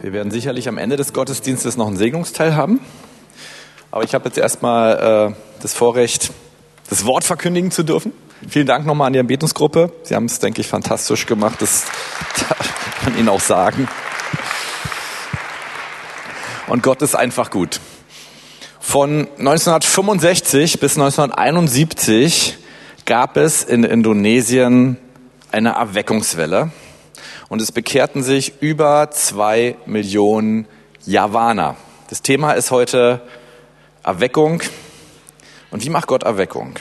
Wir werden sicherlich am Ende des Gottesdienstes noch einen Segnungsteil haben. Aber ich habe jetzt erstmal äh, das Vorrecht, das Wort verkündigen zu dürfen. Vielen Dank nochmal an die Anbetungsgruppe. Sie haben es, denke ich, fantastisch gemacht. Das kann ich Ihnen auch sagen. Und Gott ist einfach gut. Von 1965 bis 1971 gab es in Indonesien eine Erweckungswelle und es bekehrten sich über zwei Millionen Javaner. Das Thema ist heute Erweckung. Und wie macht Gott Erweckung?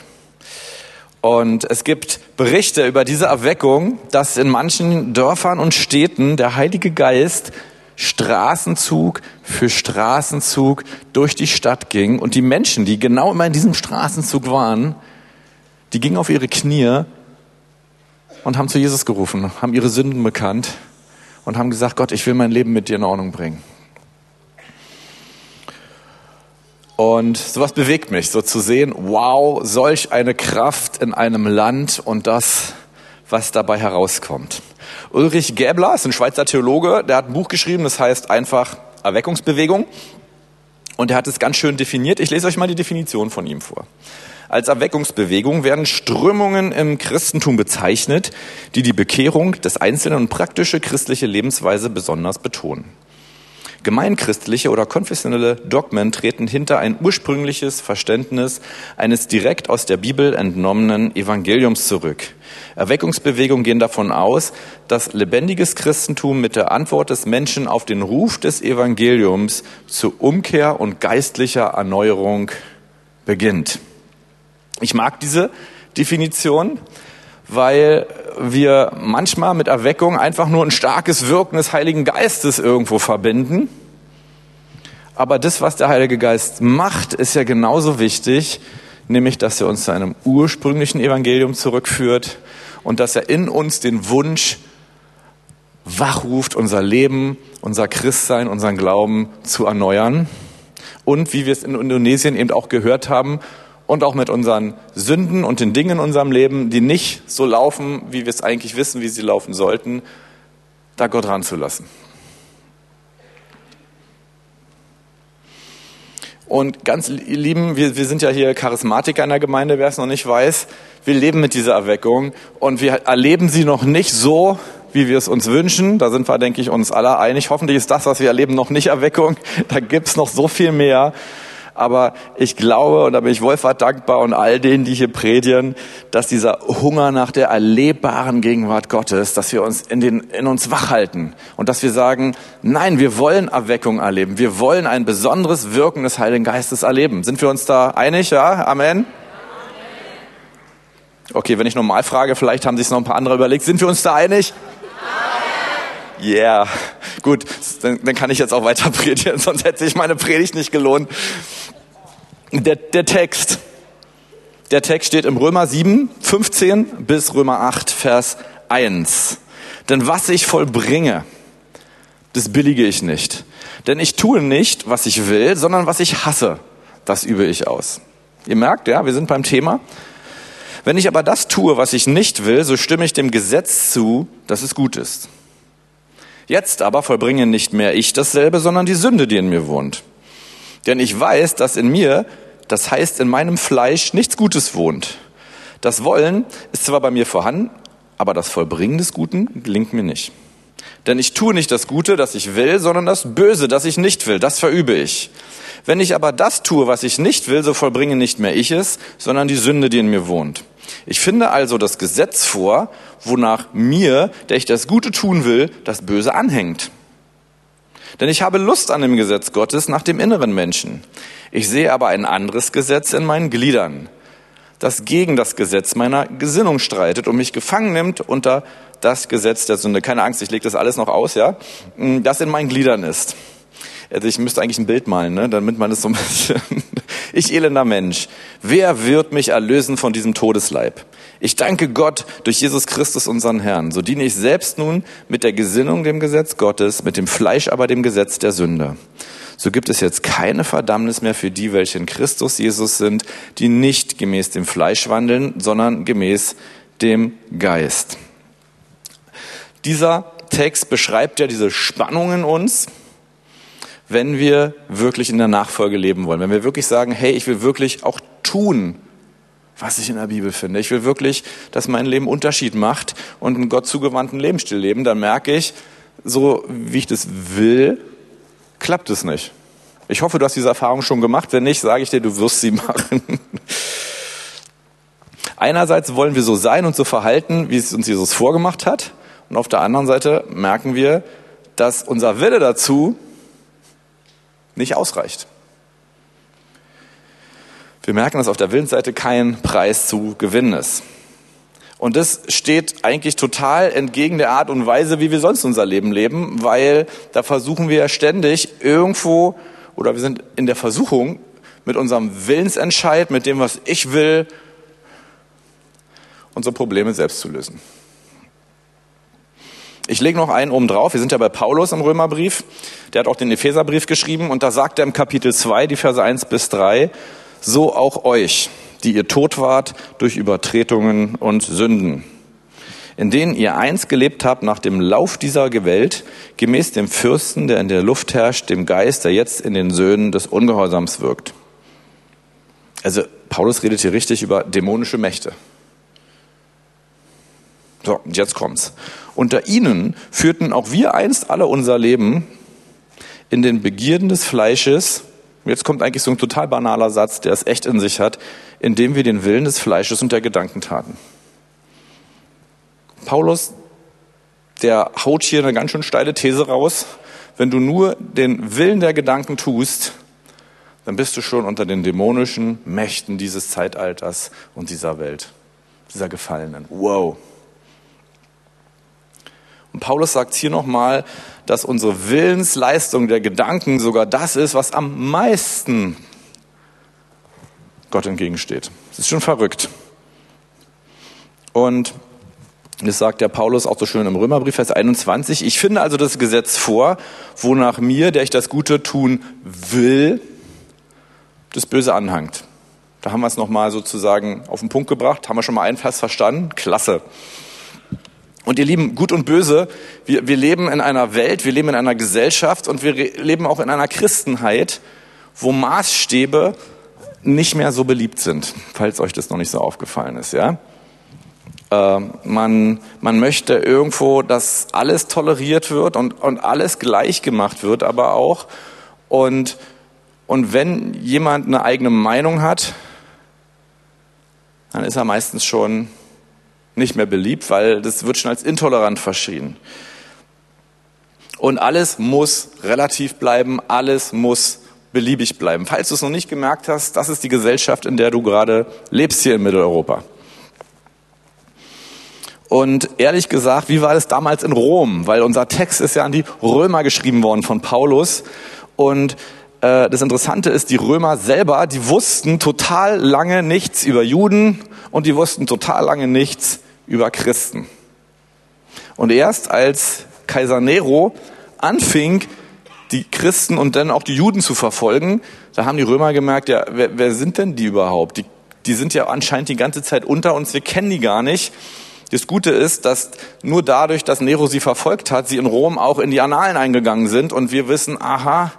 Und es gibt Berichte über diese Erweckung, dass in manchen Dörfern und Städten der Heilige Geist Straßenzug für Straßenzug durch die Stadt ging und die Menschen, die genau immer in diesem Straßenzug waren, die gingen auf ihre Knie und haben zu Jesus gerufen, haben ihre Sünden bekannt und haben gesagt, Gott, ich will mein Leben mit dir in Ordnung bringen. Und sowas bewegt mich, so zu sehen, wow, solch eine Kraft in einem Land und das, was dabei herauskommt. Ulrich Gäbler ist ein Schweizer Theologe, der hat ein Buch geschrieben, das heißt einfach Erweckungsbewegung. Und er hat es ganz schön definiert. Ich lese euch mal die Definition von ihm vor. Als Erweckungsbewegung werden Strömungen im Christentum bezeichnet, die die Bekehrung des Einzelnen und praktische christliche Lebensweise besonders betonen. Gemeinchristliche oder konfessionelle Dogmen treten hinter ein ursprüngliches Verständnis eines direkt aus der Bibel entnommenen Evangeliums zurück. Erweckungsbewegungen gehen davon aus, dass lebendiges Christentum mit der Antwort des Menschen auf den Ruf des Evangeliums zur Umkehr und geistlicher Erneuerung beginnt. Ich mag diese Definition, weil wir manchmal mit Erweckung einfach nur ein starkes Wirken des Heiligen Geistes irgendwo verbinden. Aber das, was der Heilige Geist macht, ist ja genauso wichtig, nämlich, dass er uns zu einem ursprünglichen Evangelium zurückführt und dass er in uns den Wunsch wachruft, unser Leben, unser Christsein, unseren Glauben zu erneuern. Und wie wir es in Indonesien eben auch gehört haben, und auch mit unseren Sünden und den Dingen in unserem Leben, die nicht so laufen, wie wir es eigentlich wissen, wie sie laufen sollten, da Gott ranzulassen. Und ganz Lieben, wir, wir sind ja hier Charismatiker in der Gemeinde, wer es noch nicht weiß. Wir leben mit dieser Erweckung und wir erleben sie noch nicht so, wie wir es uns wünschen. Da sind wir, denke ich, uns alle einig. Hoffentlich ist das, was wir erleben, noch nicht Erweckung. Da gibt's noch so viel mehr. Aber ich glaube, und da bin ich Wolfhard dankbar und all denen, die hier predigen, dass dieser Hunger nach der erlebbaren Gegenwart Gottes, dass wir uns in, den, in uns wachhalten und dass wir sagen, nein, wir wollen Erweckung erleben. Wir wollen ein besonderes Wirken des Heiligen Geistes erleben. Sind wir uns da einig? Ja? Amen? Okay, wenn ich normal frage, vielleicht haben sich noch ein paar andere überlegt. Sind wir uns da einig? Yeah, gut, dann, dann kann ich jetzt auch weiter predigen, sonst hätte sich meine Predigt nicht gelohnt. Der, der Text, der Text steht im Römer 7, 15 bis Römer 8, Vers 1. Denn was ich vollbringe, das billige ich nicht. Denn ich tue nicht, was ich will, sondern was ich hasse, das übe ich aus. Ihr merkt, ja, wir sind beim Thema. Wenn ich aber das tue, was ich nicht will, so stimme ich dem Gesetz zu, dass es gut ist. Jetzt aber vollbringe nicht mehr ich dasselbe, sondern die Sünde, die in mir wohnt. Denn ich weiß, dass in mir, das heißt in meinem Fleisch, nichts Gutes wohnt. Das Wollen ist zwar bei mir vorhanden, aber das Vollbringen des Guten gelingt mir nicht. Denn ich tue nicht das Gute, das ich will, sondern das Böse, das ich nicht will, das verübe ich. Wenn ich aber das tue, was ich nicht will, so vollbringe nicht mehr ich es, sondern die Sünde, die in mir wohnt. Ich finde also das Gesetz vor, wonach mir, der ich das Gute tun will, das Böse anhängt. Denn ich habe Lust an dem Gesetz Gottes nach dem inneren Menschen. Ich sehe aber ein anderes Gesetz in meinen Gliedern, das gegen das Gesetz meiner Gesinnung streitet und mich gefangen nimmt unter das Gesetz der Sünde. Keine Angst, ich lege das alles noch aus, ja, das in meinen Gliedern ist. Also ich müsste eigentlich ein Bild malen, ne? damit man es so ein bisschen. Ich elender Mensch, wer wird mich erlösen von diesem Todesleib? Ich danke Gott durch Jesus Christus, unseren Herrn. So diene ich selbst nun mit der Gesinnung dem Gesetz Gottes, mit dem Fleisch aber dem Gesetz der Sünde. So gibt es jetzt keine Verdammnis mehr für die, welche in Christus Jesus sind, die nicht gemäß dem Fleisch wandeln, sondern gemäß dem Geist. Dieser Text beschreibt ja diese Spannung in uns, wenn wir wirklich in der Nachfolge leben wollen, wenn wir wirklich sagen, hey, ich will wirklich auch tun, was ich in der Bibel finde. Ich will wirklich, dass mein Leben Unterschied macht und einen Gott zugewandten Lebensstil leben. Dann merke ich, so wie ich das will, klappt es nicht. Ich hoffe, du hast diese Erfahrung schon gemacht. Wenn nicht, sage ich dir, du wirst sie machen. Einerseits wollen wir so sein und so verhalten, wie es uns Jesus vorgemacht hat. Und auf der anderen Seite merken wir, dass unser Wille dazu nicht ausreicht. Wir merken, dass auf der Willensseite kein Preis zu gewinnen ist. Und das steht eigentlich total entgegen der Art und Weise, wie wir sonst unser Leben leben, weil da versuchen wir ständig irgendwo oder wir sind in der Versuchung, mit unserem Willensentscheid, mit dem, was ich will, unsere Probleme selbst zu lösen. Ich lege noch einen oben drauf. Wir sind ja bei Paulus im Römerbrief. Der hat auch den Epheserbrief geschrieben und da sagt er im Kapitel 2, die Verse 1 bis 3, so auch euch, die ihr tot wart durch Übertretungen und Sünden, in denen ihr einst gelebt habt nach dem Lauf dieser Welt, gemäß dem Fürsten, der in der Luft herrscht, dem Geist, der jetzt in den Söhnen des Ungehorsams wirkt. Also Paulus redet hier richtig über dämonische Mächte. So, jetzt kommt's. Unter ihnen führten auch wir einst alle unser Leben in den Begierden des Fleisches. Jetzt kommt eigentlich so ein total banaler Satz, der es echt in sich hat, indem wir den Willen des Fleisches und der Gedanken taten. Paulus, der haut hier eine ganz schön steile These raus. Wenn du nur den Willen der Gedanken tust, dann bist du schon unter den dämonischen Mächten dieses Zeitalters und dieser Welt, dieser Gefallenen. Wow. Und Paulus sagt hier nochmal, dass unsere Willensleistung der Gedanken sogar das ist, was am meisten Gott entgegensteht. Das ist schon verrückt. Und das sagt der Paulus auch so schön im Römerbrief, Vers 21. Ich finde also das Gesetz vor, wonach mir, der ich das Gute tun will, das Böse anhangt. Da haben wir es nochmal sozusagen auf den Punkt gebracht. Haben wir schon mal einen Vers verstanden? Klasse. Und ihr Lieben, gut und böse, wir, wir leben in einer Welt, wir leben in einer Gesellschaft und wir leben auch in einer Christenheit, wo Maßstäbe nicht mehr so beliebt sind, falls euch das noch nicht so aufgefallen ist, ja. Äh, man, man möchte irgendwo, dass alles toleriert wird und, und alles gleich gemacht wird, aber auch. Und, und wenn jemand eine eigene Meinung hat, dann ist er meistens schon nicht mehr beliebt, weil das wird schon als intolerant verschrien. Und alles muss relativ bleiben, alles muss beliebig bleiben. Falls du es noch nicht gemerkt hast, das ist die Gesellschaft, in der du gerade lebst hier in Mitteleuropa. Und ehrlich gesagt, wie war das damals in Rom? Weil unser Text ist ja an die Römer geschrieben worden von Paulus. Und äh, das Interessante ist, die Römer selber, die wussten total lange nichts über Juden und die wussten total lange nichts über Christen. Und erst als Kaiser Nero anfing, die Christen und dann auch die Juden zu verfolgen, da haben die Römer gemerkt, ja, wer, wer sind denn die überhaupt? Die, die sind ja anscheinend die ganze Zeit unter uns, wir kennen die gar nicht. Das Gute ist, dass nur dadurch, dass Nero sie verfolgt hat, sie in Rom auch in die Annalen eingegangen sind und wir wissen, aha,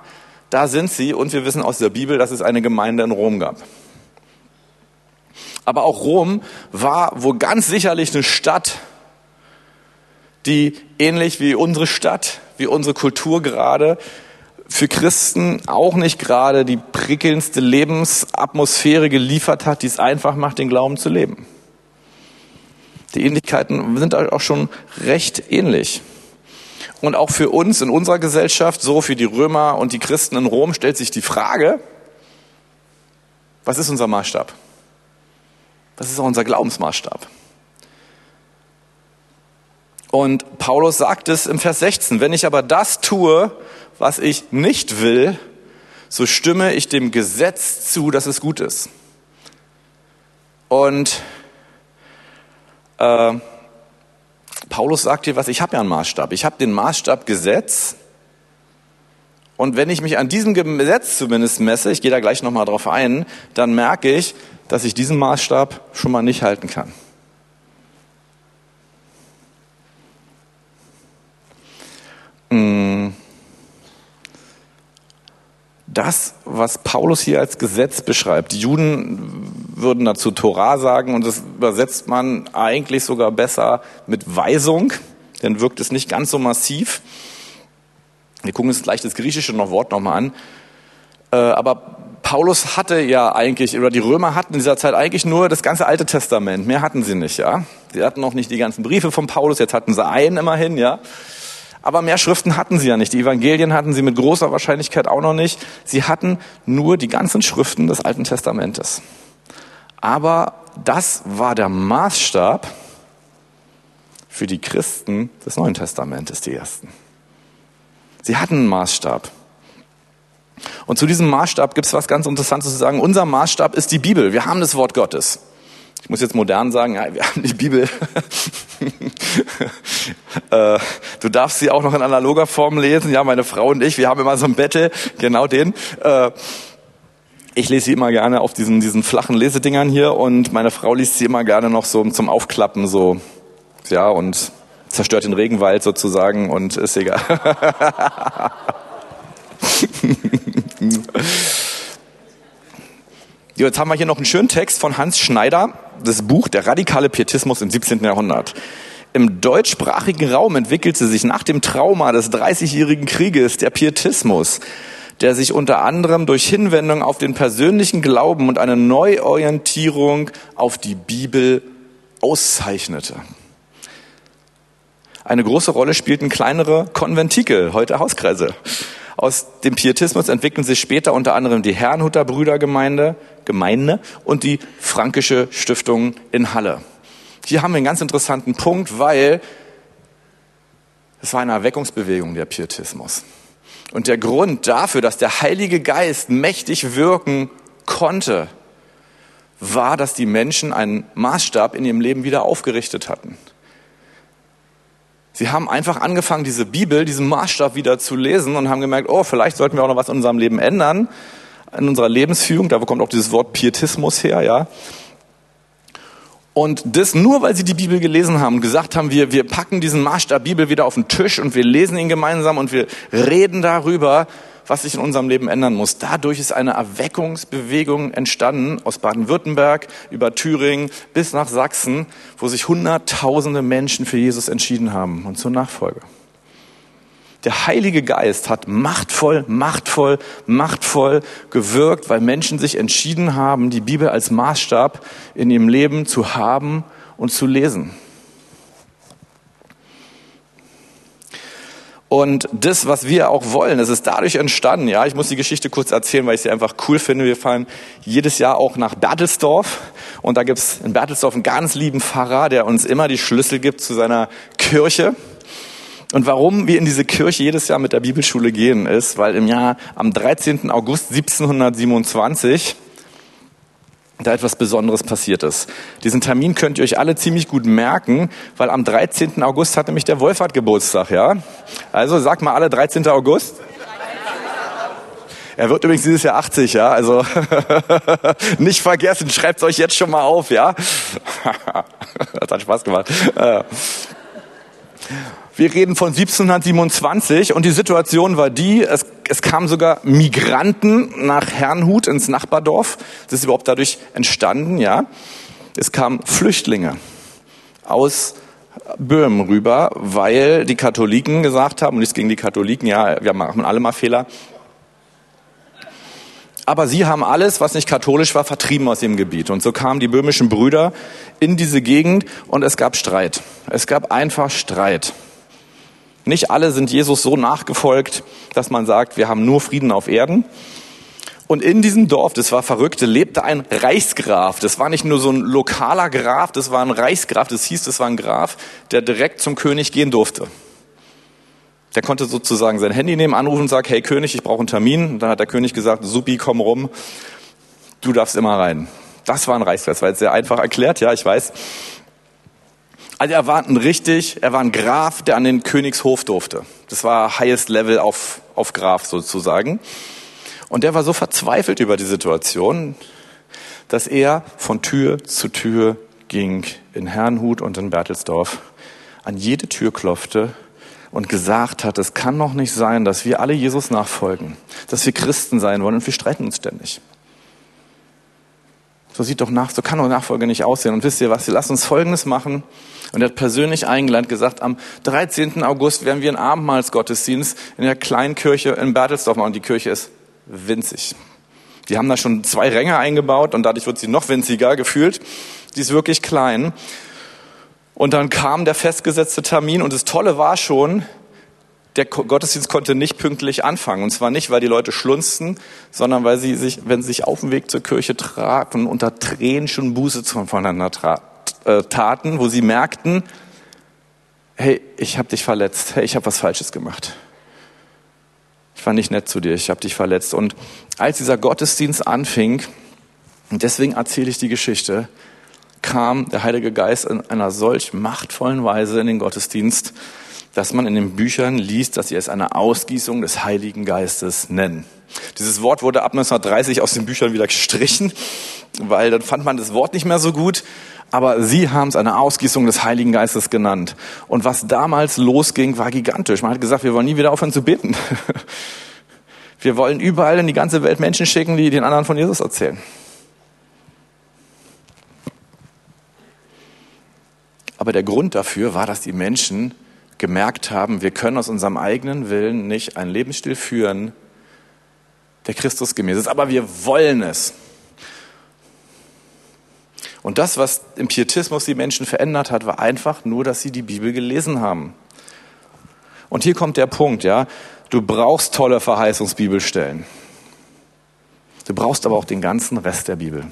da sind sie und wir wissen aus der Bibel, dass es eine Gemeinde in Rom gab. Aber auch Rom war wohl ganz sicherlich eine Stadt, die ähnlich wie unsere Stadt, wie unsere Kultur gerade, für Christen auch nicht gerade die prickelndste Lebensatmosphäre geliefert hat, die es einfach macht, den Glauben zu leben. Die Ähnlichkeiten sind auch schon recht ähnlich. Und auch für uns in unserer Gesellschaft, so für die Römer und die Christen in Rom, stellt sich die Frage, was ist unser Maßstab? Das ist auch unser Glaubensmaßstab. Und Paulus sagt es im Vers 16, wenn ich aber das tue, was ich nicht will, so stimme ich dem Gesetz zu, dass es gut ist. Und äh, Paulus sagt hier was, ich habe ja einen Maßstab. Ich habe den Maßstab Gesetz. Und wenn ich mich an diesem Gesetz zumindest messe, ich gehe da gleich nochmal drauf ein, dann merke ich, dass ich diesen Maßstab schon mal nicht halten kann. Mm. das, was Paulus hier als Gesetz beschreibt. Die Juden würden dazu Torah sagen und das übersetzt man eigentlich sogar besser mit Weisung, dann wirkt es nicht ganz so massiv. Wir gucken uns gleich das griechische noch Wort nochmal an. Äh, aber Paulus hatte ja eigentlich, oder die Römer hatten in dieser Zeit eigentlich nur das ganze Alte Testament. Mehr hatten sie nicht, ja. Sie hatten noch nicht die ganzen Briefe von Paulus, jetzt hatten sie einen immerhin, ja. Aber mehr Schriften hatten sie ja nicht. Die Evangelien hatten sie mit großer Wahrscheinlichkeit auch noch nicht. Sie hatten nur die ganzen Schriften des Alten Testamentes. Aber das war der Maßstab für die Christen des Neuen Testamentes, die ersten. Sie hatten einen Maßstab. Und zu diesem Maßstab gibt es was ganz Interessantes zu sagen. Unser Maßstab ist die Bibel. Wir haben das Wort Gottes. Ich muss jetzt modern sagen, ja, wir haben die Bibel. Äh, du darfst sie auch noch in analoger Form lesen. Ja, meine Frau und ich, wir haben immer so ein Bette, genau den. Äh, ich lese sie immer gerne auf diesen, diesen flachen Lesedingern hier und meine Frau liest sie immer gerne noch so zum Aufklappen, so, ja, und zerstört den Regenwald sozusagen und ist egal. Jetzt haben wir hier noch einen schönen Text von Hans Schneider, das Buch Der radikale Pietismus im 17. Jahrhundert. Im deutschsprachigen Raum entwickelte sich nach dem Trauma des Dreißigjährigen Krieges der Pietismus, der sich unter anderem durch Hinwendung auf den persönlichen Glauben und eine Neuorientierung auf die Bibel auszeichnete. Eine große Rolle spielten kleinere Konventikel, heute Hauskreise. Aus dem Pietismus entwickeln sich später unter anderem die Herrnhuter Brüdergemeinde Gemeinde und die Frankische Stiftung in Halle. Hier haben wir einen ganz interessanten Punkt, weil es war eine Erweckungsbewegung, der Pietismus. Und der Grund dafür, dass der Heilige Geist mächtig wirken konnte, war, dass die Menschen einen Maßstab in ihrem Leben wieder aufgerichtet hatten. Sie haben einfach angefangen, diese Bibel, diesen Maßstab wieder zu lesen und haben gemerkt, oh, vielleicht sollten wir auch noch was in unserem Leben ändern, in unserer Lebensführung. Da kommt auch dieses Wort Pietismus her, ja. Und das nur, weil sie die Bibel gelesen haben und gesagt haben, wir, wir packen diesen Maßstab Bibel wieder auf den Tisch und wir lesen ihn gemeinsam und wir reden darüber, was sich in unserem Leben ändern muss. Dadurch ist eine Erweckungsbewegung entstanden aus Baden-Württemberg über Thüringen bis nach Sachsen, wo sich Hunderttausende Menschen für Jesus entschieden haben und zur Nachfolge. Der Heilige Geist hat machtvoll, machtvoll, machtvoll gewirkt, weil Menschen sich entschieden haben, die Bibel als Maßstab in ihrem Leben zu haben und zu lesen. Und das, was wir auch wollen, das ist dadurch entstanden. Ja, ich muss die Geschichte kurz erzählen, weil ich sie einfach cool finde. Wir fahren jedes Jahr auch nach Bertelsdorf und da gibt's in Bertelsdorf einen ganz lieben Pfarrer, der uns immer die Schlüssel gibt zu seiner Kirche. Und warum wir in diese Kirche jedes Jahr mit der Bibelschule gehen, ist, weil im Jahr am 13. August 1727 da etwas Besonderes passiert ist. Diesen Termin könnt ihr euch alle ziemlich gut merken, weil am 13. August hat nämlich der Wolfhard Geburtstag, ja? Also sagt mal alle 13. August. Er wird übrigens dieses Jahr 80, ja? Also nicht vergessen, schreibt es euch jetzt schon mal auf, ja? das hat Spaß gemacht. Wir reden von 1727 und die Situation war die, es, es kamen sogar Migranten nach Herrnhut ins Nachbardorf. Das ist überhaupt dadurch entstanden, ja. Es kamen Flüchtlinge aus Böhmen rüber, weil die Katholiken gesagt haben, und nichts gegen die Katholiken, ja, wir machen alle mal Fehler, aber sie haben alles, was nicht katholisch war, vertrieben aus dem Gebiet. Und so kamen die böhmischen Brüder in diese Gegend und es gab Streit. Es gab einfach Streit. Nicht alle sind Jesus so nachgefolgt, dass man sagt, wir haben nur Frieden auf Erden. Und in diesem Dorf, das war verrückt, lebte ein Reichsgraf. Das war nicht nur so ein lokaler Graf, das war ein Reichsgraf. Das hieß, das war ein Graf, der direkt zum König gehen durfte. Der konnte sozusagen sein Handy nehmen, anrufen und sagen, hey König, ich brauche einen Termin. Und dann hat der König gesagt, Supi, komm rum, du darfst immer rein. Das war ein Reichsgraf. War jetzt sehr einfach erklärt, ja, ich weiß. Also er war ein richtig, er war ein Graf, der an den Königshof durfte. Das war highest level auf, auf Graf sozusagen. Und der war so verzweifelt über die Situation, dass er von Tür zu Tür ging in Herrnhut und in Bertelsdorf, an jede Tür klopfte und gesagt hat, es kann doch nicht sein, dass wir alle Jesus nachfolgen, dass wir Christen sein wollen und wir streiten uns ständig. So sieht doch nach, so kann doch Nachfolge nicht aussehen. Und wisst ihr was? Lassen uns Folgendes machen. Und er hat persönlich eingeladen, gesagt, am 13. August werden wir einen Abendmahlsgottesdienst in der kleinen Kirche in Bertelsdorf machen. Und die Kirche ist winzig. Die haben da schon zwei Ränge eingebaut und dadurch wird sie noch winziger gefühlt. Die ist wirklich klein. Und dann kam der festgesetzte Termin und das Tolle war schon, der Gottesdienst konnte nicht pünktlich anfangen. Und zwar nicht, weil die Leute schlunzten, sondern weil sie sich, wenn sie sich auf dem Weg zur Kirche trafen, unter Tränen schon Buße voneinander äh, taten, wo sie merkten, hey, ich habe dich verletzt, hey, ich habe was Falsches gemacht. Ich war nicht nett zu dir, ich habe dich verletzt. Und als dieser Gottesdienst anfing, und deswegen erzähle ich die Geschichte, kam der Heilige Geist in einer solch machtvollen Weise in den Gottesdienst, dass man in den Büchern liest, dass sie es eine Ausgießung des Heiligen Geistes nennen. Dieses Wort wurde ab 1930 aus den Büchern wieder gestrichen, weil dann fand man das Wort nicht mehr so gut. Aber sie haben es eine Ausgießung des Heiligen Geistes genannt. Und was damals losging, war gigantisch. Man hat gesagt, wir wollen nie wieder aufhören zu beten. Wir wollen überall in die ganze Welt Menschen schicken, die den anderen von Jesus erzählen. Aber der Grund dafür war, dass die Menschen gemerkt haben, wir können aus unserem eigenen Willen nicht einen Lebensstil führen, der Christus gemäß ist, aber wir wollen es. Und das, was im Pietismus die Menschen verändert hat, war einfach nur, dass sie die Bibel gelesen haben. Und hier kommt der Punkt, ja. Du brauchst tolle Verheißungsbibelstellen. Du brauchst aber auch den ganzen Rest der Bibel.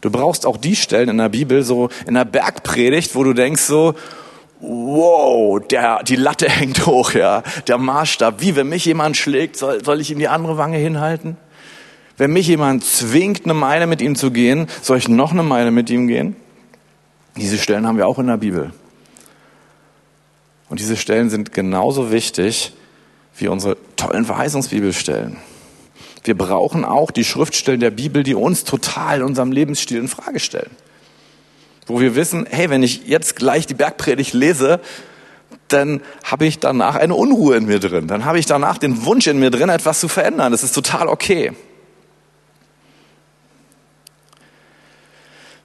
Du brauchst auch die Stellen in der Bibel, so in der Bergpredigt, wo du denkst so, wow, der, die Latte hängt hoch, ja, der Maßstab. Wie, wenn mich jemand schlägt, soll, soll ich ihm die andere Wange hinhalten? Wenn mich jemand zwingt, eine Meile mit ihm zu gehen, soll ich noch eine Meile mit ihm gehen? Diese Stellen haben wir auch in der Bibel. Und diese Stellen sind genauso wichtig wie unsere tollen Verheißungsbibelstellen. Wir brauchen auch die Schriftstellen der Bibel, die uns total in unserem Lebensstil in Frage stellen. Wo wir wissen, hey, wenn ich jetzt gleich die Bergpredigt lese, dann habe ich danach eine Unruhe in mir drin. Dann habe ich danach den Wunsch in mir drin, etwas zu verändern. Das ist total okay.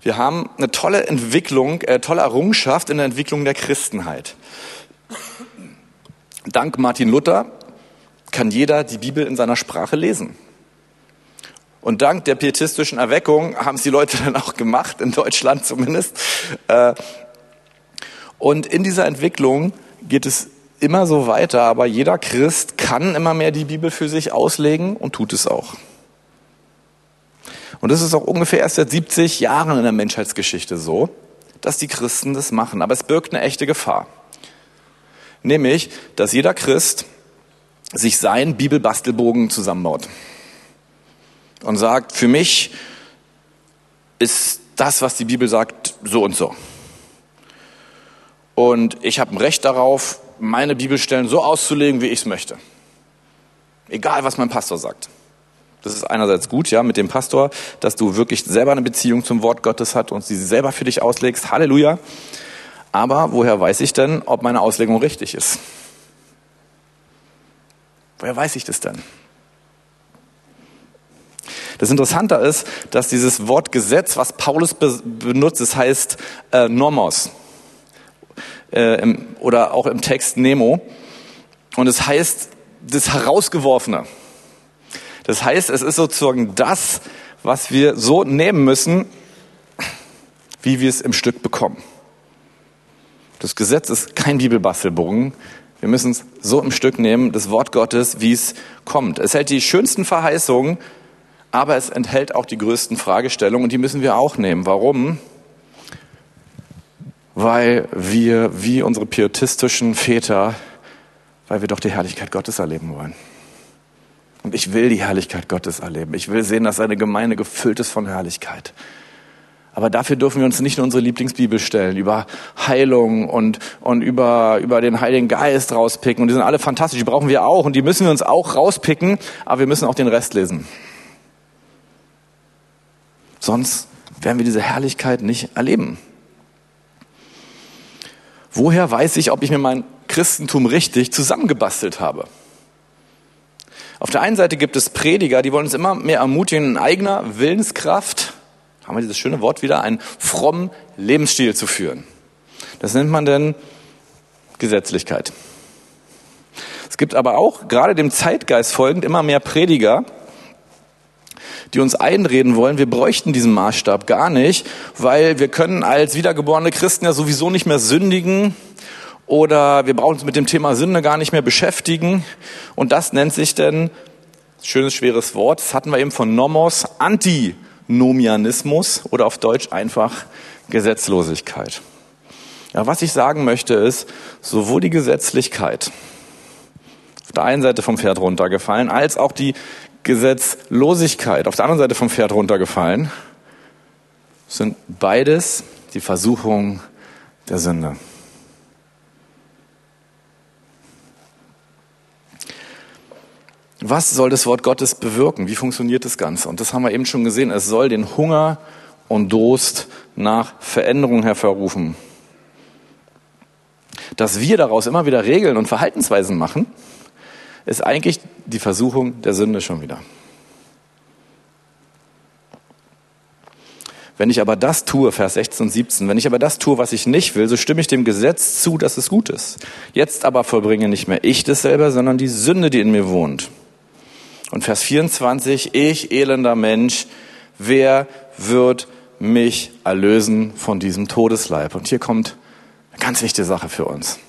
Wir haben eine tolle Entwicklung, äh, tolle Errungenschaft in der Entwicklung der Christenheit. Dank Martin Luther kann jeder die Bibel in seiner Sprache lesen. Und dank der pietistischen Erweckung haben es die Leute dann auch gemacht, in Deutschland zumindest. Äh, und in dieser Entwicklung geht es immer so weiter, aber jeder Christ kann immer mehr die Bibel für sich auslegen und tut es auch. Und das ist auch ungefähr erst seit 70 Jahren in der Menschheitsgeschichte so, dass die Christen das machen. Aber es birgt eine echte Gefahr. Nämlich, dass jeder Christ sich seinen Bibelbastelbogen zusammenbaut und sagt, für mich ist das, was die Bibel sagt, so und so. Und ich habe ein Recht darauf, meine Bibelstellen so auszulegen, wie ich es möchte. Egal, was mein Pastor sagt. Das ist einerseits gut, ja, mit dem Pastor, dass du wirklich selber eine Beziehung zum Wort Gottes hast und sie selber für dich auslegst. Halleluja. Aber woher weiß ich denn, ob meine Auslegung richtig ist? Woher weiß ich das denn? Das Interessante ist, dass dieses Wort Gesetz, was Paulus be benutzt, es heißt äh, Nomos äh, im, oder auch im Text Nemo. Und es heißt das Herausgeworfene. Das heißt, es ist sozusagen das, was wir so nehmen müssen, wie wir es im Stück bekommen. Das Gesetz ist kein Bibelbastelbogen. Wir müssen es so im Stück nehmen, das Wort Gottes, wie es kommt. Es hält die schönsten Verheißungen aber es enthält auch die größten Fragestellungen und die müssen wir auch nehmen. Warum? Weil wir, wie unsere pietistischen Väter, weil wir doch die Herrlichkeit Gottes erleben wollen. Und ich will die Herrlichkeit Gottes erleben. Ich will sehen, dass eine Gemeinde gefüllt ist von Herrlichkeit. Aber dafür dürfen wir uns nicht in unsere Lieblingsbibel stellen, über Heilung und, und über, über den Heiligen Geist rauspicken. Und die sind alle fantastisch, die brauchen wir auch und die müssen wir uns auch rauspicken, aber wir müssen auch den Rest lesen. Sonst werden wir diese Herrlichkeit nicht erleben. Woher weiß ich, ob ich mir mein Christentum richtig zusammengebastelt habe. Auf der einen Seite gibt es Prediger, die wollen uns immer mehr ermutigen, in eigener Willenskraft, haben wir dieses schöne Wort wieder, einen frommen Lebensstil zu führen. Das nennt man denn Gesetzlichkeit. Es gibt aber auch, gerade dem Zeitgeist folgend, immer mehr Prediger, die uns einreden wollen, wir bräuchten diesen Maßstab gar nicht, weil wir können als wiedergeborene Christen ja sowieso nicht mehr sündigen oder wir brauchen uns mit dem Thema Sünde gar nicht mehr beschäftigen. Und das nennt sich denn, schönes, schweres Wort, das hatten wir eben von Nomos, Antinomianismus oder auf Deutsch einfach Gesetzlosigkeit. Ja, was ich sagen möchte ist, sowohl die Gesetzlichkeit, auf der einen Seite vom Pferd runtergefallen, als auch die Gesetzlosigkeit auf der anderen Seite vom Pferd runtergefallen, sind beides die Versuchung der Sünde. Was soll das Wort Gottes bewirken? Wie funktioniert das Ganze? Und das haben wir eben schon gesehen. Es soll den Hunger und Durst nach Veränderung hervorrufen. Dass wir daraus immer wieder Regeln und Verhaltensweisen machen, ist eigentlich die Versuchung der Sünde schon wieder. Wenn ich aber das tue, Vers 16 und 17, wenn ich aber das tue, was ich nicht will, so stimme ich dem Gesetz zu, dass es gut ist. Jetzt aber vollbringe nicht mehr ich das selber, sondern die Sünde, die in mir wohnt. Und Vers 24, ich elender Mensch, wer wird mich erlösen von diesem Todesleib? Und hier kommt eine ganz wichtige Sache für uns.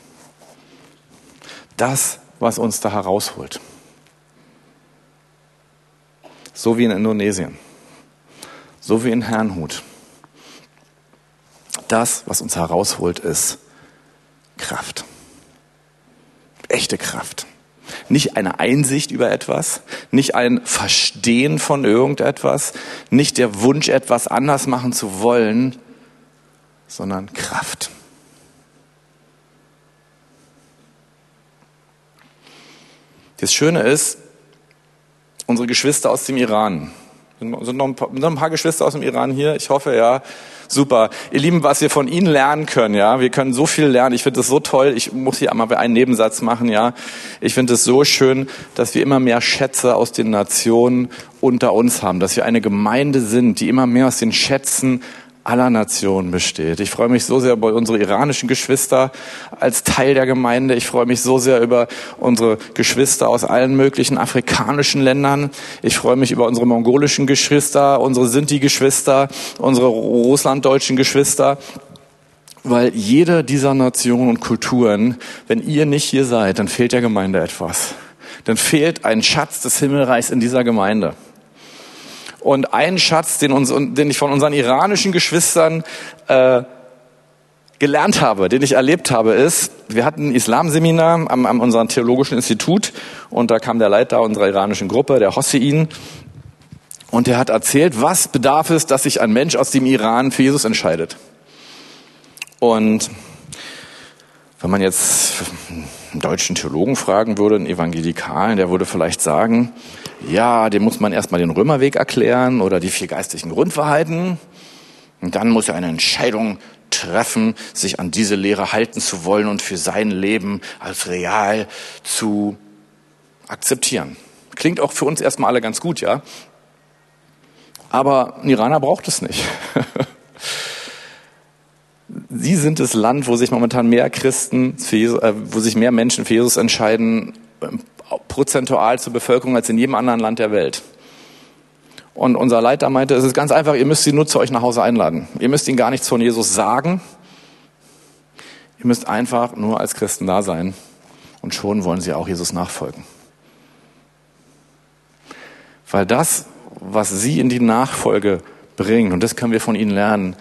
Das was uns da herausholt. So wie in Indonesien, so wie in Herrnhut. Das, was uns herausholt, ist Kraft. Echte Kraft. Nicht eine Einsicht über etwas, nicht ein Verstehen von irgendetwas, nicht der Wunsch, etwas anders machen zu wollen, sondern Kraft. Das Schöne ist, unsere Geschwister aus dem Iran, sind noch ein paar, noch ein paar Geschwister aus dem Iran hier? Ich hoffe, ja. Super. Ihr Lieben, was wir von Ihnen lernen können, ja. Wir können so viel lernen. Ich finde das so toll. Ich muss hier einmal einen Nebensatz machen, ja. Ich finde es so schön, dass wir immer mehr Schätze aus den Nationen unter uns haben, dass wir eine Gemeinde sind, die immer mehr aus den Schätzen aller Nationen besteht. Ich freue mich so sehr über unsere iranischen Geschwister als Teil der Gemeinde. Ich freue mich so sehr über unsere Geschwister aus allen möglichen afrikanischen Ländern. Ich freue mich über unsere mongolischen Geschwister, unsere Sinti-Geschwister, unsere russlanddeutschen Geschwister. Weil jede dieser Nationen und Kulturen, wenn ihr nicht hier seid, dann fehlt der Gemeinde etwas. Dann fehlt ein Schatz des Himmelreichs in dieser Gemeinde. Und ein Schatz, den, uns, den ich von unseren iranischen Geschwistern äh, gelernt habe, den ich erlebt habe, ist, wir hatten ein Islamseminar am, am unserem theologischen Institut und da kam der Leiter unserer iranischen Gruppe, der Hossein, und der hat erzählt, was bedarf es, dass sich ein Mensch aus dem Iran für Jesus entscheidet. Und wenn man jetzt einen deutschen Theologen fragen würde, einen Evangelikalen, der würde vielleicht sagen, ja, dem muss man erstmal den Römerweg erklären oder die vier geistlichen Grundwahrheiten. Und dann muss er eine Entscheidung treffen, sich an diese Lehre halten zu wollen und für sein Leben als real zu akzeptieren. Klingt auch für uns erstmal alle ganz gut, ja. Aber ein Iraner braucht es nicht. Sie sind das Land, wo sich momentan mehr Christen, äh, wo sich mehr Menschen für Jesus entscheiden, prozentual zur Bevölkerung als in jedem anderen Land der Welt. Und unser Leiter meinte, es ist ganz einfach, ihr müsst sie nur zu euch nach Hause einladen. Ihr müsst ihnen gar nichts von Jesus sagen. Ihr müsst einfach nur als Christen da sein. Und schon wollen sie auch Jesus nachfolgen. Weil das, was sie in die Nachfolge bringt, und das können wir von ihnen lernen,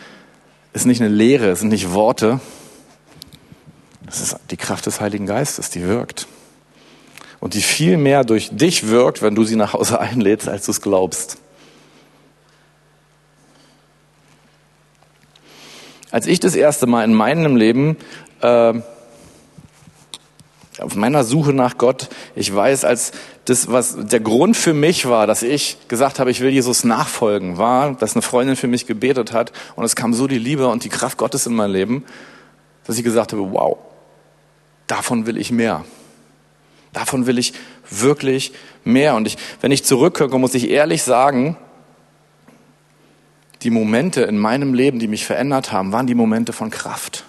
ist nicht eine Lehre, es sind nicht Worte. Es ist die Kraft des Heiligen Geistes, die wirkt und die viel mehr durch dich wirkt, wenn du sie nach Hause einlädst, als du es glaubst. Als ich das erste Mal in meinem Leben äh, auf meiner Suche nach Gott, ich weiß, als das, was der Grund für mich war, dass ich gesagt habe, ich will Jesus nachfolgen, war, dass eine Freundin für mich gebetet hat und es kam so die Liebe und die Kraft Gottes in mein Leben, dass ich gesagt habe, wow, davon will ich mehr. Davon will ich wirklich mehr. Und ich, wenn ich zurückgucke, muss ich ehrlich sagen, die Momente in meinem Leben, die mich verändert haben, waren die Momente von Kraft.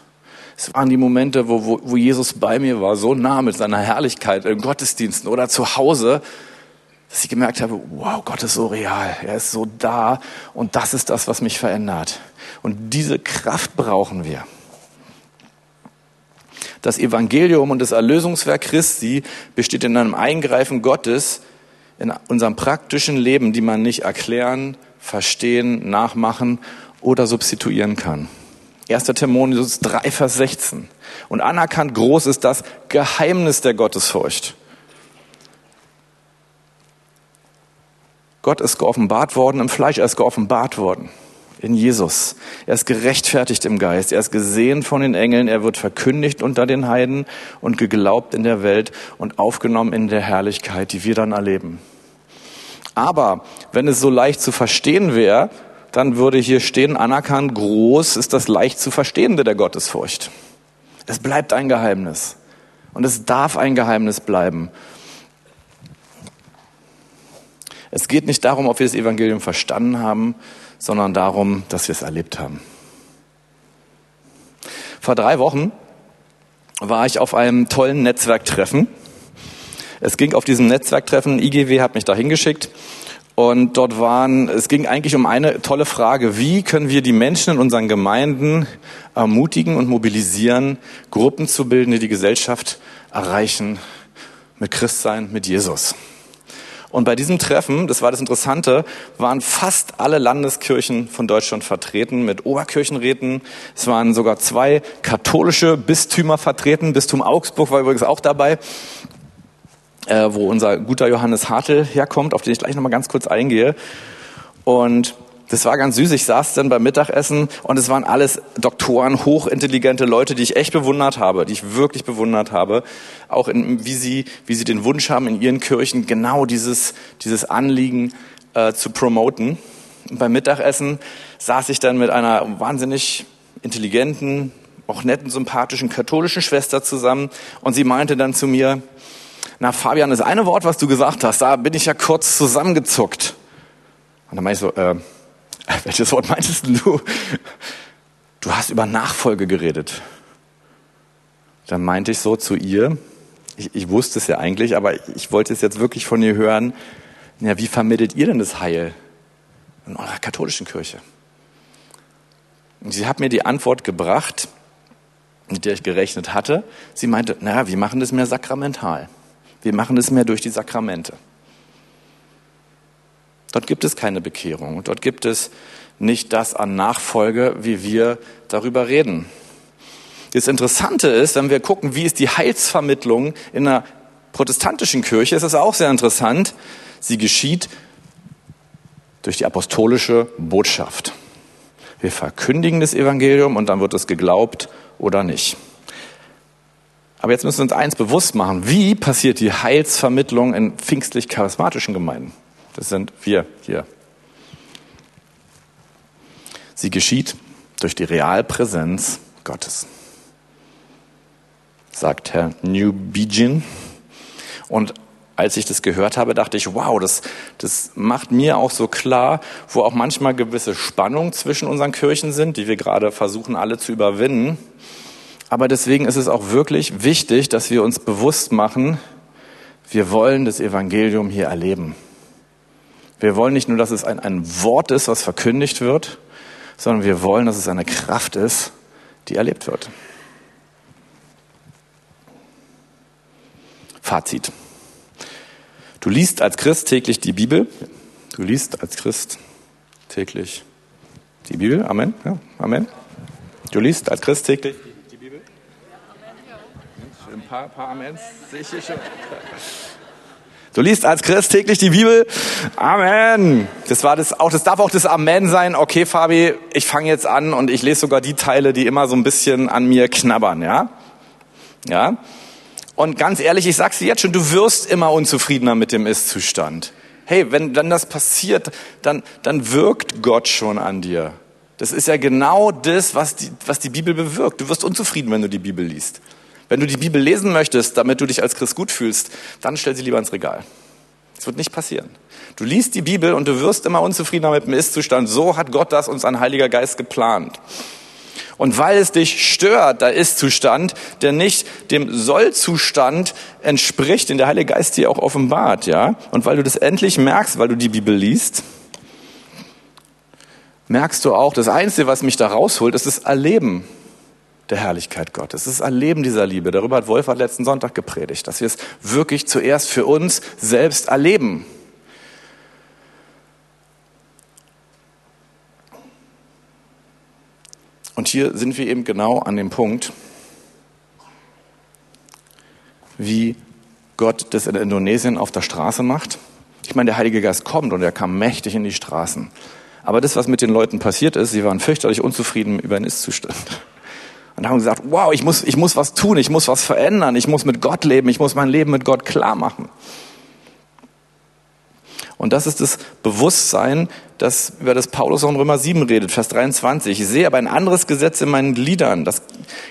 Es waren die Momente, wo, wo, wo Jesus bei mir war, so nah mit seiner Herrlichkeit im Gottesdiensten oder zu Hause, dass ich gemerkt habe, wow, Gott ist so real, er ist so da und das ist das, was mich verändert. Und diese Kraft brauchen wir. Das Evangelium und das Erlösungswerk Christi besteht in einem Eingreifen Gottes in unserem praktischen Leben, die man nicht erklären, verstehen, nachmachen oder substituieren kann. 1. Timotheus 3, Vers 16. Und anerkannt groß ist das Geheimnis der Gottesfurcht. Gott ist geoffenbart worden im Fleisch, er ist geoffenbart worden in Jesus. Er ist gerechtfertigt im Geist, er ist gesehen von den Engeln, er wird verkündigt unter den Heiden und geglaubt in der Welt und aufgenommen in der Herrlichkeit, die wir dann erleben. Aber wenn es so leicht zu verstehen wäre, dann würde hier stehen, anerkannt, groß ist das leicht zu verstehende der Gottesfurcht. Es bleibt ein Geheimnis. Und es darf ein Geheimnis bleiben. Es geht nicht darum, ob wir das Evangelium verstanden haben, sondern darum, dass wir es erlebt haben. Vor drei Wochen war ich auf einem tollen Netzwerktreffen. Es ging auf diesem Netzwerktreffen, IGW hat mich da hingeschickt und dort waren, es ging eigentlich um eine tolle Frage, wie können wir die Menschen in unseren Gemeinden ermutigen und mobilisieren, Gruppen zu bilden, die die Gesellschaft erreichen mit Christsein, mit Jesus. Und bei diesem Treffen, das war das Interessante, waren fast alle Landeskirchen von Deutschland vertreten mit Oberkirchenräten. Es waren sogar zwei katholische Bistümer vertreten. Bistum Augsburg war übrigens auch dabei, äh, wo unser guter Johannes Hartl herkommt, auf den ich gleich nochmal ganz kurz eingehe. Und das war ganz süß. Ich saß dann beim Mittagessen und es waren alles Doktoren, hochintelligente Leute, die ich echt bewundert habe, die ich wirklich bewundert habe. Auch in, wie sie, wie sie den Wunsch haben, in ihren Kirchen genau dieses, dieses Anliegen äh, zu promoten. Und beim Mittagessen saß ich dann mit einer wahnsinnig intelligenten, auch netten, sympathischen katholischen Schwester zusammen und sie meinte dann zu mir, na Fabian, das eine Wort, was du gesagt hast, da bin ich ja kurz zusammengezuckt. Und dann meinte ich so, äh, Welches Wort meintest du? Du hast über Nachfolge geredet. Dann meinte ich so zu ihr, ich, ich wusste es ja eigentlich, aber ich wollte es jetzt wirklich von ihr hören, ja, wie vermittelt ihr denn das Heil in eurer katholischen Kirche? Und sie hat mir die Antwort gebracht, mit der ich gerechnet hatte. Sie meinte, naja, wir machen das mehr sakramental. Wir machen das mehr durch die Sakramente. Dort gibt es keine Bekehrung. Dort gibt es nicht das an Nachfolge, wie wir darüber reden. Das Interessante ist, wenn wir gucken, wie ist die Heilsvermittlung in einer protestantischen Kirche, ist es auch sehr interessant. Sie geschieht durch die apostolische Botschaft. Wir verkündigen das Evangelium und dann wird es geglaubt oder nicht. Aber jetzt müssen wir uns eins bewusst machen. Wie passiert die Heilsvermittlung in pfingstlich-charismatischen Gemeinden? Das sind wir hier. Sie geschieht durch die Realpräsenz Gottes, sagt Herr Newbegin. Und als ich das gehört habe, dachte ich, wow, das, das macht mir auch so klar, wo auch manchmal gewisse Spannungen zwischen unseren Kirchen sind, die wir gerade versuchen alle zu überwinden. Aber deswegen ist es auch wirklich wichtig, dass wir uns bewusst machen, wir wollen das Evangelium hier erleben. Wir wollen nicht nur, dass es ein, ein Wort ist, was verkündigt wird, sondern wir wollen, dass es eine Kraft ist, die erlebt wird. Fazit. Du liest als Christ täglich die Bibel. Du liest als Christ täglich die Bibel. Amen. Ja, Amen. Du liest als Christ täglich die Bibel. Ein paar, paar Amens sehe ich hier schon. Du liest als Christ täglich die Bibel. Amen. Das war das auch, das darf auch das Amen sein. Okay, Fabi, ich fange jetzt an und ich lese sogar die Teile, die immer so ein bisschen an mir knabbern, ja? Ja? Und ganz ehrlich, ich sag's dir jetzt schon, du wirst immer unzufriedener mit dem Ist-Zustand. Hey, wenn dann das passiert, dann, dann wirkt Gott schon an dir. Das ist ja genau das, was die, was die Bibel bewirkt. Du wirst unzufrieden, wenn du die Bibel liest. Wenn du die Bibel lesen möchtest, damit du dich als Christ gut fühlst, dann stell sie lieber ins Regal. Das wird nicht passieren. Du liest die Bibel und du wirst immer unzufriedener mit dem Ist-Zustand. So hat Gott das uns ein Heiliger Geist geplant. Und weil es dich stört, der Ist-Zustand, der nicht dem Soll-Zustand entspricht, den der Heilige Geist dir auch offenbart, ja, und weil du das endlich merkst, weil du die Bibel liest, merkst du auch, das Einzige, was mich da rausholt, ist das Erleben der Herrlichkeit Gottes. Das Erleben dieser Liebe. Darüber hat Wolfert letzten Sonntag gepredigt, dass wir es wirklich zuerst für uns selbst erleben. Und hier sind wir eben genau an dem Punkt, wie Gott das in Indonesien auf der Straße macht. Ich meine, der Heilige Geist kommt und er kam mächtig in die Straßen. Aber das, was mit den Leuten passiert ist, sie waren fürchterlich unzufrieden über den Ist-Zustand. Und haben gesagt, wow, ich muss, ich muss was tun, ich muss was verändern, ich muss mit Gott leben, ich muss mein Leben mit Gott klar machen. Und das ist das Bewusstsein, das über das Paulus in Römer 7 redet, Vers 23. Ich sehe aber ein anderes Gesetz in meinen Gliedern, das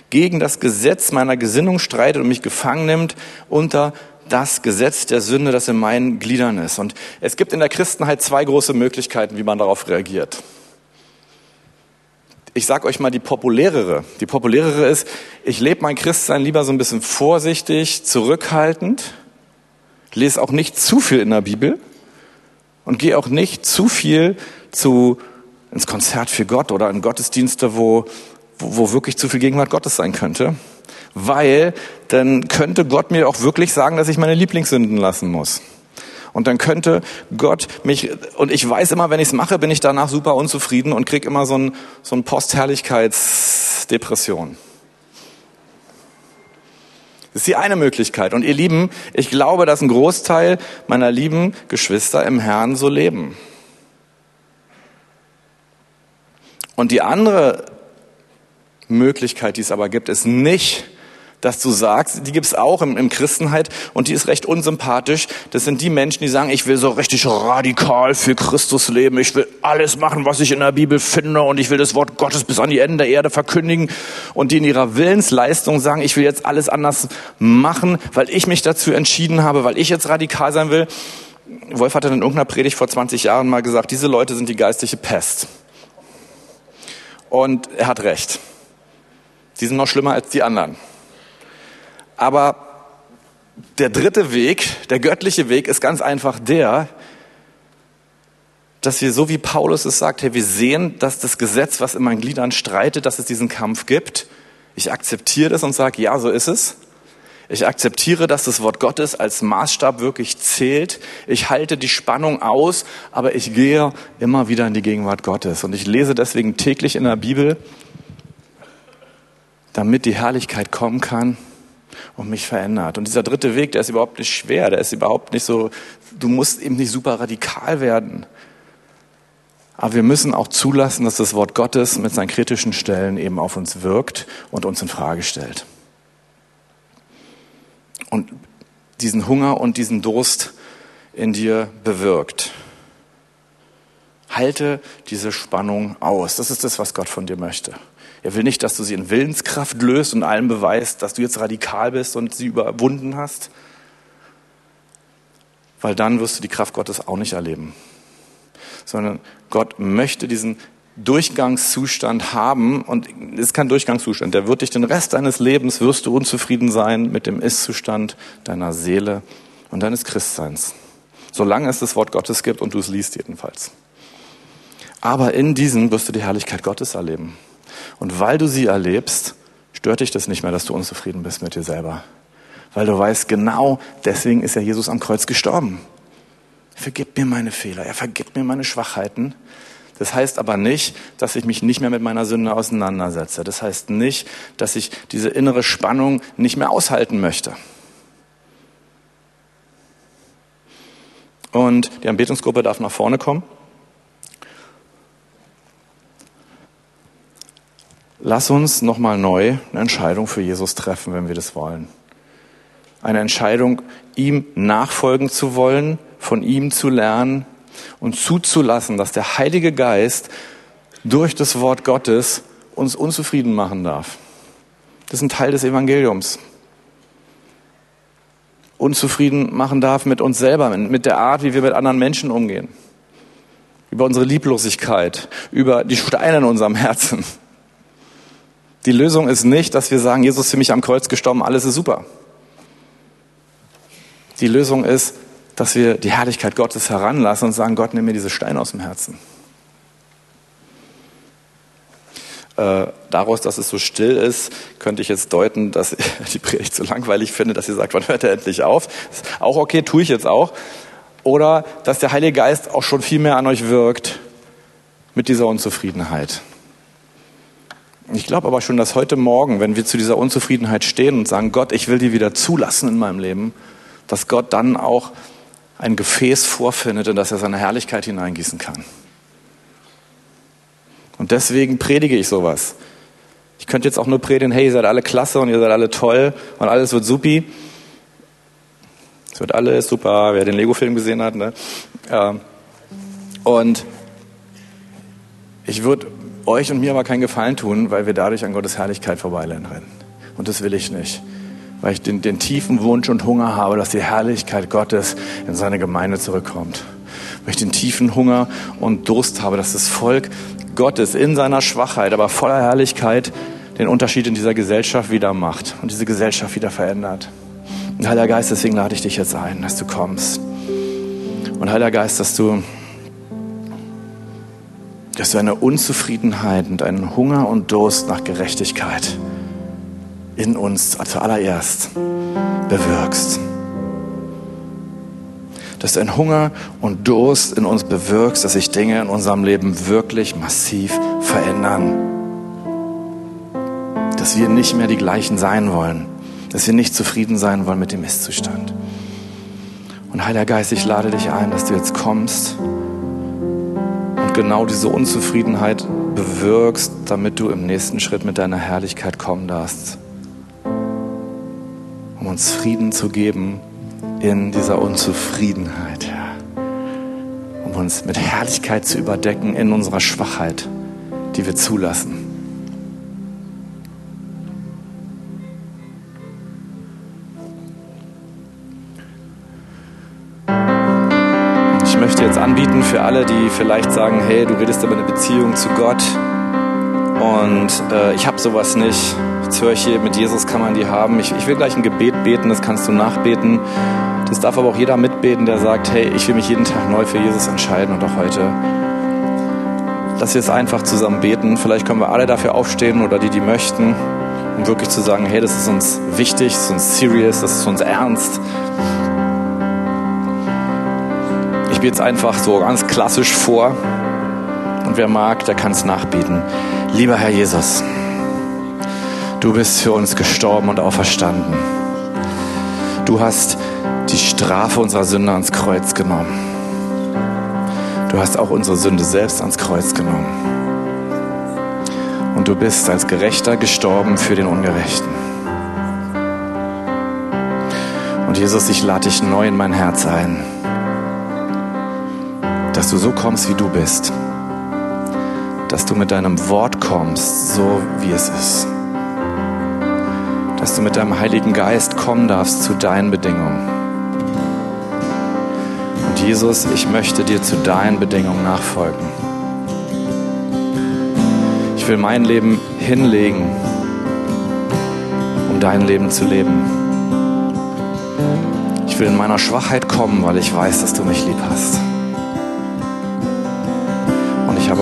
gegen das Gesetz meiner Gesinnung streitet und mich gefangen nimmt unter das Gesetz der Sünde, das in meinen Gliedern ist. Und es gibt in der Christenheit zwei große Möglichkeiten, wie man darauf reagiert. Ich sage euch mal die populärere. Die populärere ist, ich lebe mein Christsein lieber so ein bisschen vorsichtig, zurückhaltend, lese auch nicht zu viel in der Bibel und gehe auch nicht zu viel zu, ins Konzert für Gott oder in Gottesdienste, wo, wo, wo wirklich zu viel Gegenwart Gottes sein könnte. Weil dann könnte Gott mir auch wirklich sagen, dass ich meine Lieblingssünden lassen muss. Und dann könnte Gott mich, und ich weiß immer, wenn ich es mache, bin ich danach super unzufrieden und krieg immer so ein, so ein Postherrlichkeitsdepression. Das ist die eine Möglichkeit. Und ihr Lieben, ich glaube, dass ein Großteil meiner lieben Geschwister im Herrn so leben. Und die andere Möglichkeit, die es aber gibt, ist nicht, dass du sagst, die gibt's auch im, im Christenheit und die ist recht unsympathisch. Das sind die Menschen, die sagen, ich will so richtig radikal für Christus leben, ich will alles machen, was ich in der Bibel finde und ich will das Wort Gottes bis an die Enden der Erde verkündigen und die in ihrer Willensleistung sagen, ich will jetzt alles anders machen, weil ich mich dazu entschieden habe, weil ich jetzt radikal sein will. Wolf hat in irgendeiner Predigt vor 20 Jahren mal gesagt, diese Leute sind die geistliche Pest. Und er hat recht. Die sind noch schlimmer als die anderen. Aber der dritte Weg, der göttliche Weg, ist ganz einfach der, dass wir so wie Paulus es sagt, hey, wir sehen, dass das Gesetz, was in meinen Gliedern streitet, dass es diesen Kampf gibt. Ich akzeptiere das und sage, ja, so ist es. Ich akzeptiere, dass das Wort Gottes als Maßstab wirklich zählt. Ich halte die Spannung aus, aber ich gehe immer wieder in die Gegenwart Gottes. Und ich lese deswegen täglich in der Bibel, damit die Herrlichkeit kommen kann und mich verändert. Und dieser dritte Weg, der ist überhaupt nicht schwer, der ist überhaupt nicht so, du musst eben nicht super radikal werden. Aber wir müssen auch zulassen, dass das Wort Gottes mit seinen kritischen Stellen eben auf uns wirkt und uns in Frage stellt. Und diesen Hunger und diesen Durst in dir bewirkt. Halte diese Spannung aus. Das ist das, was Gott von dir möchte. Er will nicht, dass du sie in Willenskraft löst und allen beweist, dass du jetzt radikal bist und sie überwunden hast, weil dann wirst du die Kraft Gottes auch nicht erleben. Sondern Gott möchte diesen Durchgangszustand haben und es ist kein Durchgangszustand. Der wird dich den Rest deines Lebens wirst du unzufrieden sein mit dem Ist-Zustand deiner Seele und deines Christseins. Solange es das Wort Gottes gibt und du es liest jedenfalls. Aber in diesem wirst du die Herrlichkeit Gottes erleben. Und weil du sie erlebst, stört dich das nicht mehr, dass du unzufrieden bist mit dir selber. Weil du weißt, genau deswegen ist ja Jesus am Kreuz gestorben. Er vergibt mir meine Fehler, er vergibt mir meine Schwachheiten. Das heißt aber nicht, dass ich mich nicht mehr mit meiner Sünde auseinandersetze. Das heißt nicht, dass ich diese innere Spannung nicht mehr aushalten möchte. Und die Anbetungsgruppe darf nach vorne kommen. Lass uns nochmal neu eine Entscheidung für Jesus treffen, wenn wir das wollen. Eine Entscheidung, ihm nachfolgen zu wollen, von ihm zu lernen und zuzulassen, dass der Heilige Geist durch das Wort Gottes uns unzufrieden machen darf. Das ist ein Teil des Evangeliums. unzufrieden machen darf mit uns selber, mit der Art, wie wir mit anderen Menschen umgehen. Über unsere Lieblosigkeit, über die Steine in unserem Herzen. Die Lösung ist nicht, dass wir sagen, Jesus ist für mich am Kreuz gestorben, alles ist super. Die Lösung ist, dass wir die Herrlichkeit Gottes heranlassen und sagen, Gott, nimm mir diese Steine aus dem Herzen. Äh, daraus, dass es so still ist, könnte ich jetzt deuten, dass die Predigt so langweilig finde, dass ihr sagt, wann hört er endlich auf? Ist auch okay, tue ich jetzt auch. Oder dass der Heilige Geist auch schon viel mehr an euch wirkt mit dieser Unzufriedenheit. Ich glaube aber schon, dass heute Morgen, wenn wir zu dieser Unzufriedenheit stehen und sagen, Gott, ich will die wieder zulassen in meinem Leben, dass Gott dann auch ein Gefäß vorfindet, in das er seine Herrlichkeit hineingießen kann. Und deswegen predige ich sowas. Ich könnte jetzt auch nur predigen, hey, ihr seid alle klasse und ihr seid alle toll und alles wird supi. Es wird alles super, wer den Lego-Film gesehen hat. Ne? Ähm, und ich würde euch und mir aber keinen Gefallen tun, weil wir dadurch an Gottes Herrlichkeit vorbeirennen. Und das will ich nicht. Weil ich den, den tiefen Wunsch und Hunger habe, dass die Herrlichkeit Gottes in seine Gemeinde zurückkommt. Weil ich den tiefen Hunger und Durst habe, dass das Volk Gottes in seiner Schwachheit, aber voller Herrlichkeit den Unterschied in dieser Gesellschaft wieder macht und diese Gesellschaft wieder verändert. Und Heiliger Geist, deswegen lade ich dich jetzt ein, dass du kommst. Und Heiliger Geist, dass du dass du eine Unzufriedenheit und einen Hunger und Durst nach Gerechtigkeit in uns zuallererst bewirkst. Dass du einen Hunger und Durst in uns bewirkst, dass sich Dinge in unserem Leben wirklich massiv verändern. Dass wir nicht mehr die gleichen sein wollen. Dass wir nicht zufrieden sein wollen mit dem Istzustand. Und Heiliger Geist, ich lade dich ein, dass du jetzt kommst genau diese Unzufriedenheit bewirkst, damit du im nächsten Schritt mit deiner Herrlichkeit kommen darfst. Um uns Frieden zu geben in dieser Unzufriedenheit. Um uns mit Herrlichkeit zu überdecken in unserer Schwachheit, die wir zulassen. Für alle, die vielleicht sagen, hey, du redest über eine Beziehung zu Gott und äh, ich habe sowas nicht. Jetzt höre ich hier, mit Jesus kann man die haben. Ich, ich will gleich ein Gebet beten, das kannst du nachbeten. Das darf aber auch jeder mitbeten, der sagt, hey, ich will mich jeden Tag neu für Jesus entscheiden und auch heute. Lass wir es einfach zusammen beten. Vielleicht können wir alle dafür aufstehen oder die, die möchten, um wirklich zu sagen, hey, das ist uns wichtig, das ist uns serious, das ist uns ernst. Ich bete es einfach so ganz klassisch vor. Und wer mag, der kann es nachbeten. Lieber Herr Jesus, du bist für uns gestorben und auferstanden. Du hast die Strafe unserer Sünde ans Kreuz genommen. Du hast auch unsere Sünde selbst ans Kreuz genommen. Und du bist als Gerechter gestorben für den Ungerechten. Und Jesus, ich lade dich neu in mein Herz ein dass du so kommst, wie du bist. Dass du mit deinem Wort kommst, so wie es ist. Dass du mit deinem Heiligen Geist kommen darfst zu deinen Bedingungen. Und Jesus, ich möchte dir zu deinen Bedingungen nachfolgen. Ich will mein Leben hinlegen, um dein Leben zu leben. Ich will in meiner Schwachheit kommen, weil ich weiß, dass du mich lieb hast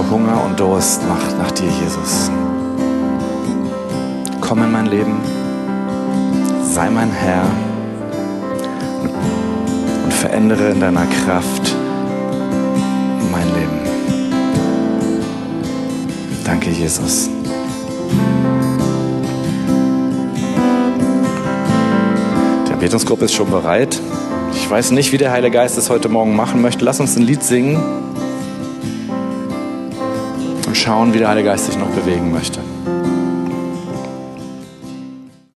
Hunger und Durst nach, nach dir, Jesus. Komm in mein Leben, sei mein Herr und verändere in deiner Kraft mein Leben. Danke, Jesus. Die Betungsgruppe ist schon bereit. Ich weiß nicht, wie der Heilige Geist es heute Morgen machen möchte. Lass uns ein Lied singen schauen, wie der Heilige Geist sich noch bewegen möchte.